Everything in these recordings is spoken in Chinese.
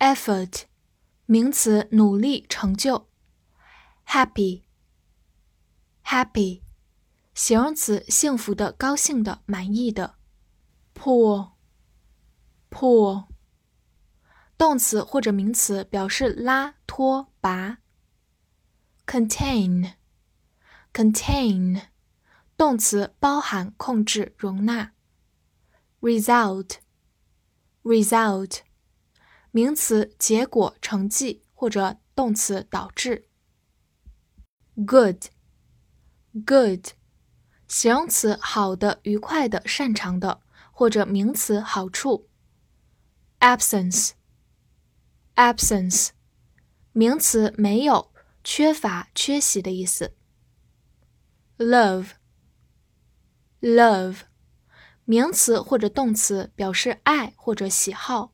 Effort，effort，名词，努力、成就。Happy，happy，形容词，幸福的、高兴的、满意的。Pull，pull，动词或者名词，表示拉、拖、拔。Contain，contain。动词包含、控制、容纳。result，result， 名词结果、成绩或者动词导致。good，good，形容词好的、愉快的、擅长的或者名词好处。absence，absence，名词没有、缺乏、缺席的意思。love。Love，名词或者动词，表示爱或者喜好。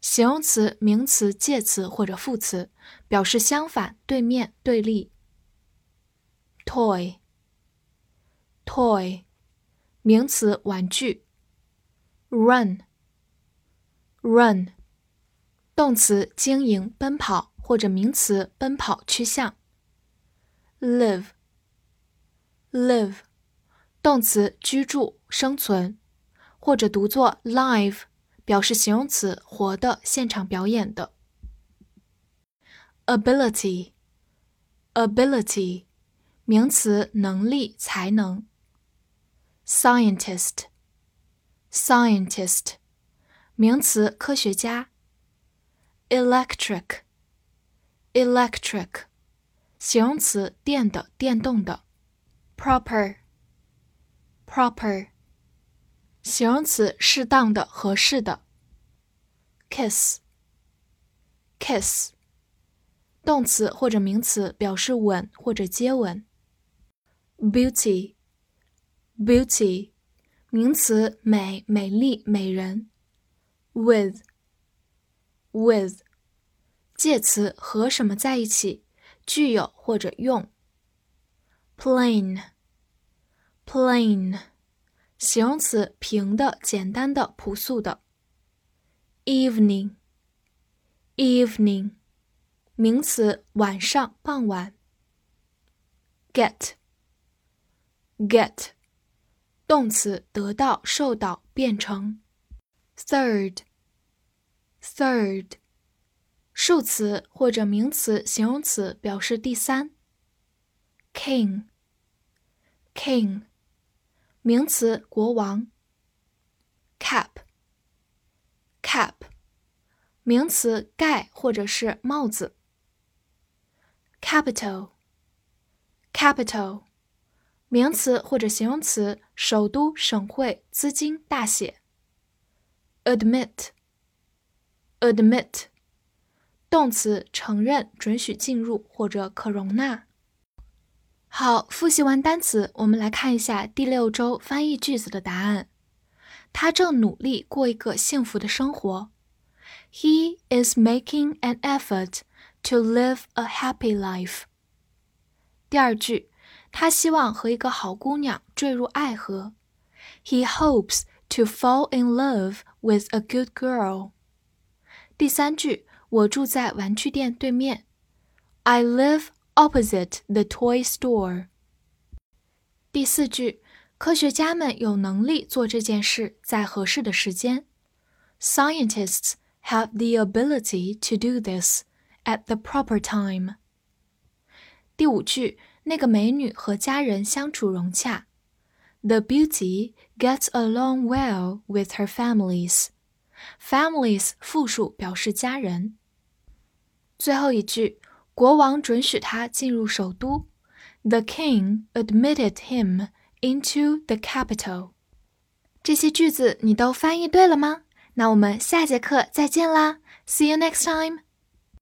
形容词、名词、介词或者副词，表示相反、对面、对立。Toy，toy，名词、玩具。Run，run，动词、经营、奔跑或者名词、奔跑、趋向。Live，live，动词、居住、生存，或者读作 live。表示形容词，活的，现场表演的。ability，ability，名词，能力，才能。scientist，scientist，名词，科学家。electric，electric，形容词，电的，电动的。proper，proper。形容词，适当的，合适的。kiss，kiss，动词或者名词，表示吻或者接吻。beauty，beauty，名词，美、美丽、美人。with，with，介词，和什么在一起，具有或者用。plain，plain。形容词，平的、简单的、朴素的。evening，evening，名词，晚上、傍晚。get，get，动词，得到、受到、变成。third，third，数词或者名词、形容词，表示第三。king，king。名词，国王。cap，cap，名词，盖或者是帽子。capital，capital，名词或者形容词，首都、省会、资金、大写。admit，admit，动词，承认、准许进入或者可容纳。好，复习完单词，我们来看一下第六周翻译句子的答案。他正努力过一个幸福的生活。He is making an effort to live a happy life。第二句，他希望和一个好姑娘坠入爱河。He hopes to fall in love with a good girl。第三句，我住在玩具店对面。I live opposite the toy store。第四句，科学家们有能力做这件事，在合适的时间。Scientists have the ability to do this at the proper time。 第五句，那个美女和家人相处融洽。The beauty gets along well with her families. Families 复数表示家人。最后一句， 国王准许他进入首都。The king admitted him into the capital. 这些句子你都翻译对了吗？那我们下节课再见啦！See you next time.